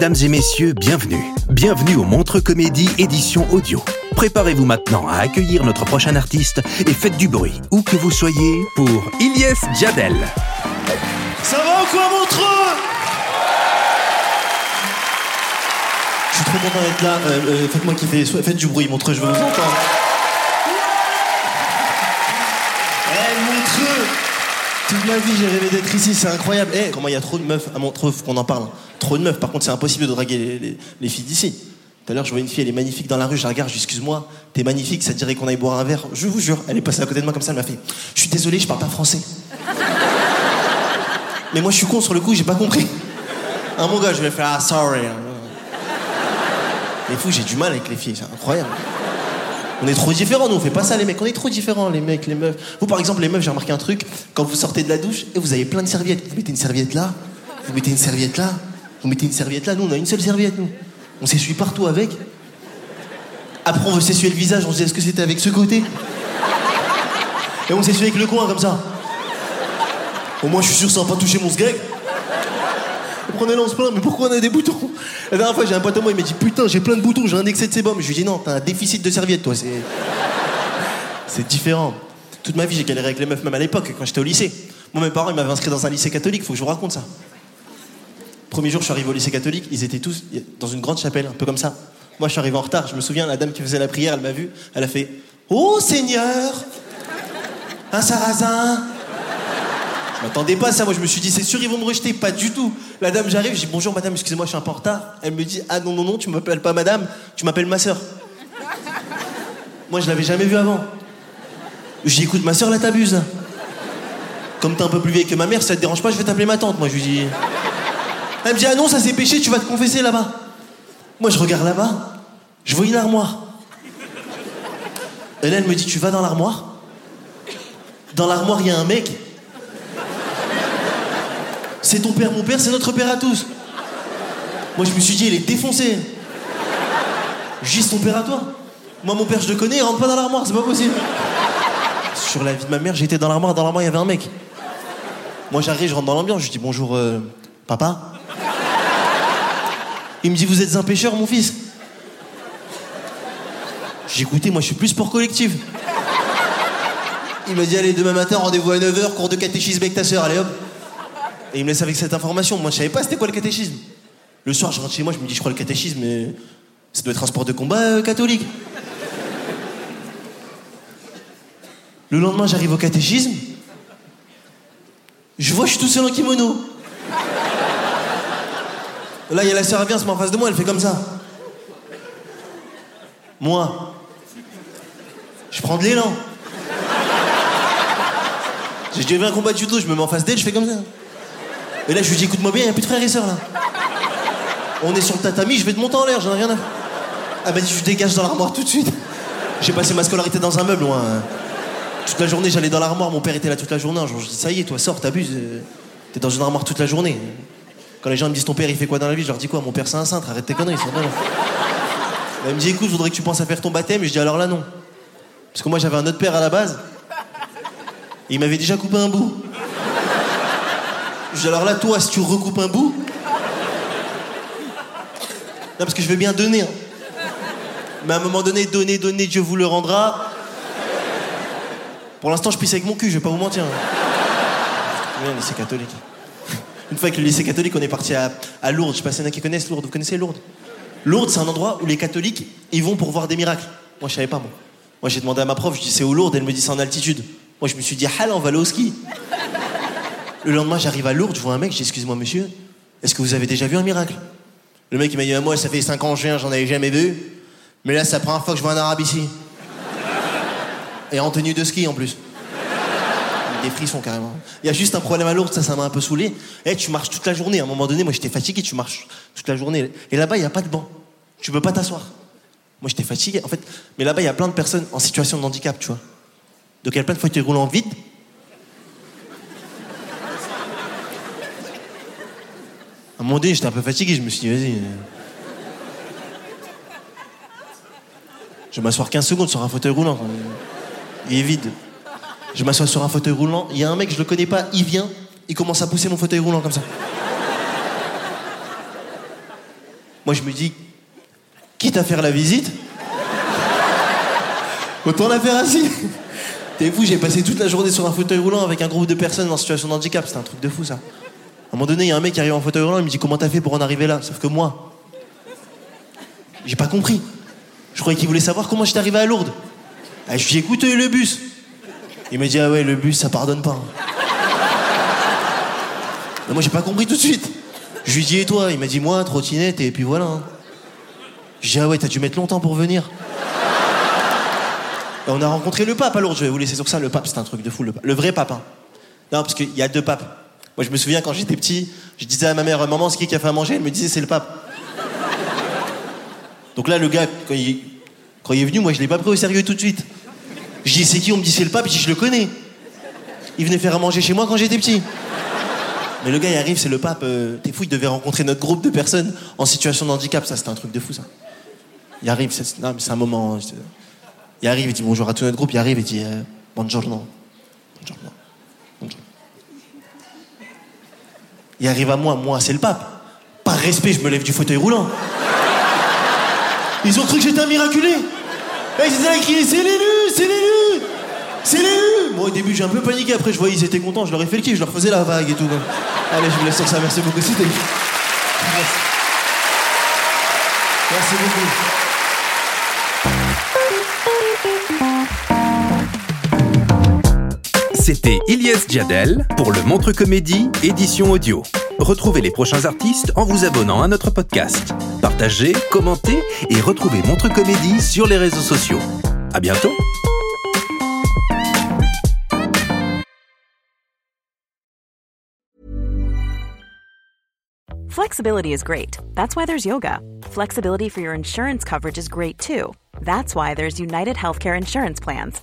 Mesdames et messieurs, bienvenue. Bienvenue au Montre Comédie édition audio. Préparez-vous maintenant à accueillir notre prochain artiste et faites du bruit, où que vous soyez, pour Ilyes Jadel. Ça va ou quoi, Montreux Je suis trop content d'être là. Euh, euh, Faites-moi kiffer. Faites du bruit, Montreux, je veux vous entendre. Toute ma vie, j'ai rêvé d'être ici, c'est incroyable. Eh, comment il y a trop de meufs à Montreux, qu'on en parle. Trop de meufs. Par contre, c'est impossible de draguer les, les- les filles d'ici. Tout à l'heure, je vois une fille, elle est magnifique dans la rue, je la regarde, excuse-moi, t'es magnifique, ça dirait qu'on aille boire un verre? Je vous jure, elle est passée à côté de moi comme ça, elle m'a fait Je suis désolé, je parle pas français. Mais moi, je suis con sur le coup, j'ai pas compris. Un mon gars, je vais faire ah sorry. Les fous, j'ai du mal avec les filles, c'est incroyable. On est trop différents, nous, on fait pas ça les mecs, on est trop différents les mecs, les meufs. Vous par exemple, les meufs, j'ai remarqué un truc, quand vous sortez de la douche et vous avez plein de serviettes, vous mettez une serviette là, vous mettez une serviette là, vous mettez une serviette là, nous on a une seule serviette nous. On s'essuie partout avec. Après on veut s'essuyer le visage, on se dit est-ce que c'était avec ce côté? Et on s'essuie avec le coin comme ça. Au moins je suis sûr ça va pas toucher mon sgeg. Après on est là, on se mais pourquoi on a des boutons La dernière fois j'ai un pote à moi, il m'a dit putain j'ai plein de boutons, j'ai un excès de sébum. Je lui ai dit non, t'as un déficit de serviettes toi, c'est. C'est différent. Toute ma vie j'ai galéré avec les meufs, même à l'époque, quand j'étais au lycée. Moi mes parents ils m'avaient inscrit dans un lycée catholique, faut que je vous raconte ça. Premier jour je suis arrivé au lycée catholique, ils étaient tous dans une grande chapelle, un peu comme ça. Moi je suis arrivé en retard, je me souviens, la dame qui faisait la prière, elle m'a vu, elle a fait Oh Seigneur Un sarrasin je m'attendais pas ça, moi je me suis dit c'est sûr ils vont me rejeter, pas du tout. La dame j'arrive, je dis bonjour madame, excusez-moi je suis un peu en retard. Elle me dit ah non non non tu m'appelles pas madame, tu m'appelles ma sœur. Moi je l'avais jamais vue avant. Je dis écoute ma sœur là t'abuses. Comme t'es un peu plus vieille que ma mère, ça te dérange pas, je vais t'appeler ma tante. Moi je lui dis. Elle me dit ah non ça c'est péché, tu vas te confesser là-bas. Moi je regarde là-bas, je vois une armoire. Et là elle me dit tu vas dans l'armoire? Dans l'armoire il y a un mec. C'est ton père, mon père, c'est notre père à tous. Moi, je me suis dit, il est défoncé. Juste ton père à toi. Moi, mon père, je le connais, il rentre pas dans l'armoire, c'est pas possible. Sur la vie de ma mère, j'étais dans l'armoire, dans l'armoire, il y avait un mec. Moi, j'arrive, je rentre dans l'ambiance, je dis bonjour, euh, papa. Il me dit, vous êtes un pêcheur, mon fils. J'ai écouté, moi, je suis plus sport collectif. Il m'a dit, allez, demain matin, rendez-vous à 9h, cours de catéchisme avec ta sœur, allez hop. Et il me laisse avec cette information. Moi, je savais pas c'était quoi le catéchisme. Le soir, je rentre chez moi, je me dis, je crois le catéchisme, mais ça doit être un sport de combat euh, catholique. Le lendemain, j'arrive au catéchisme. Je vois, je suis tout seul en kimono. Là, il y a la sœur, elle se met en face de moi, elle fait comme ça. Moi, je prends de l'élan. J'ai dit, viens un combat de judo, je me mets en face d'elle, je fais comme ça. Et là, je lui dis, écoute-moi bien, il a plus de frères et sœurs là. On est sur le tatami, je vais te monter en l'air, j'en ai rien à. Elle m'a dit, je dégage dans l'armoire tout de suite. J'ai passé ma scolarité dans un meuble, moi. Toute la journée, j'allais dans l'armoire, mon père était là toute la journée. Jour, je dis, ça y est, toi, sors, t'abuses. euh, T'es dans une armoire toute la journée. Quand les gens me disent, ton père, il fait quoi dans la vie Je leur dis quoi Mon père, c'est un cintre, arrête tes conneries, c'est. Elle me dit, écoute, je voudrais que tu penses à faire ton baptême. Et je dis, alors là, non. Parce que moi, j'avais un autre père à la base. Il m'avait déjà coupé un bout. Alors là, toi, si tu recoupes un bout. Non, parce que je veux bien donner. hein. Mais à un moment donné, donner, donner, Dieu vous le rendra. Pour l'instant, je pisse avec mon cul, je vais pas vous mentir. Oui, un lycée catholique. Une fois avec le lycée catholique, on est parti à, à Lourdes. Je sais pas s'il y en a qui connaissent Lourdes. Vous connaissez Lourdes? Lourdes, c'est un endroit où les catholiques, ils vont pour voir des miracles. Moi, je savais pas, moi. Moi, j'ai demandé à ma prof, je dis c'est où Lourdes? Elle me dit c'est en altitude. Moi, je me suis dit, ah là, on va aller au ski. Le lendemain, j'arrive à Lourdes, je vois un mec, je dis excuse-moi, monsieur, est-ce que vous avez déjà vu un miracle? Le mec, il m'a dit, moi, ça fait 5 ans que je viens, j'en avais jamais vu. Mais là, c'est la première fois que je vois un arabe ici. Et en tenue de ski, en plus. Des frissons carrément. Il y a juste un problème à Lourdes, ça, ça m'a un peu saoulé. Eh, tu marches toute la journée. À un moment donné, moi, j'étais fatigué, tu marches toute la journée. Et là-bas, il n'y a pas de banc. Tu peux pas t'asseoir. Moi, j'étais fatigué, en fait. Mais là-bas, il y a plein de personnes en situation de handicap, tu vois. Donc, il y a plein de fauteuils roulants vides. J'étais un peu fatigué, je me suis dit, vas-y. Je vais m'asseoir 15 secondes sur un fauteuil roulant. Il est vide. Je m'assois sur un fauteuil roulant. Il y a un mec, je le connais pas, il vient, il commence à pousser mon fauteuil roulant comme ça. Moi, je me dis, quitte à faire la visite, autant la faire assis. T'es fou, j'ai passé toute la journée sur un fauteuil roulant avec un groupe de personnes en situation de handicap. C'était un truc de fou, ça. À un moment donné, il y a un mec qui arrive en fauteuil roulant, il me dit comment t'as fait pour en arriver là? Sauf que moi, j'ai pas compris. Je croyais qu'il voulait savoir comment j'étais arrivé à Lourdes. Ah, je lui ai dit écoute le bus. Il m'a dit ah ouais le bus ça pardonne pas. Mais moi j'ai pas compris tout de suite. Je lui ai dit et toi? Il m'a dit moi trottinette et puis voilà. hein. J'ai dit ah ouais t'as dû mettre longtemps pour venir. On a rencontré le pape à Lourdes, je vais vous laisser sur ça. Le pape c'est un truc de fou, le vrai pape. hein. Non parce qu'il y a deux papes. Moi je me souviens quand j'étais petit, je disais à ma mère maman c'est qui qui a fait à manger? Elle me disait c'est le pape. Donc là, le gars, quand il, est venu, moi, je l'ai pas pris au sérieux tout de suite. Je dis, c'est qui? On me dit, c'est le pape. Je dis, je le connais. Il venait faire à manger chez moi quand j'étais petit. Mais le gars, il arrive, c'est le pape. euh, T'es fou, il devait rencontrer notre groupe de personnes en situation de handicap. Ça, c'était un truc de fou, ça. Il arrive, c'est non, un moment. Il arrive, il dit bonjour à tout notre groupe. Il arrive, il dit, euh, buongiorno. Buongiorno. Il arrive à moi, moi, c'est le pape. Par respect, je me lève du fauteuil roulant. Ils ont cru que j'étais un miraculé. Et ils étaient criaient C'est l'élu, c'est l'élu, c'est l'élu. Moi, au début, j'ai un peu paniqué. Après, je voyais, ils étaient contents. Je leur ai fait le kiff, je leur faisais la vague et tout. Allez, je vous laisse sur ça. Merci beaucoup. C'était. Merci. Merci beaucoup. C'était Ilyes Djadel pour le Montre Comédie édition audio. Retrouvez les prochains artistes en vous abonnant à notre podcast. Partagez, commentez et retrouvez Montre Comédie sur les réseaux sociaux. À bientôt! Flexibility is great. That's why there's yoga. Flexibility for your insurance coverage is great too. That's why there's United Healthcare Insurance Plans.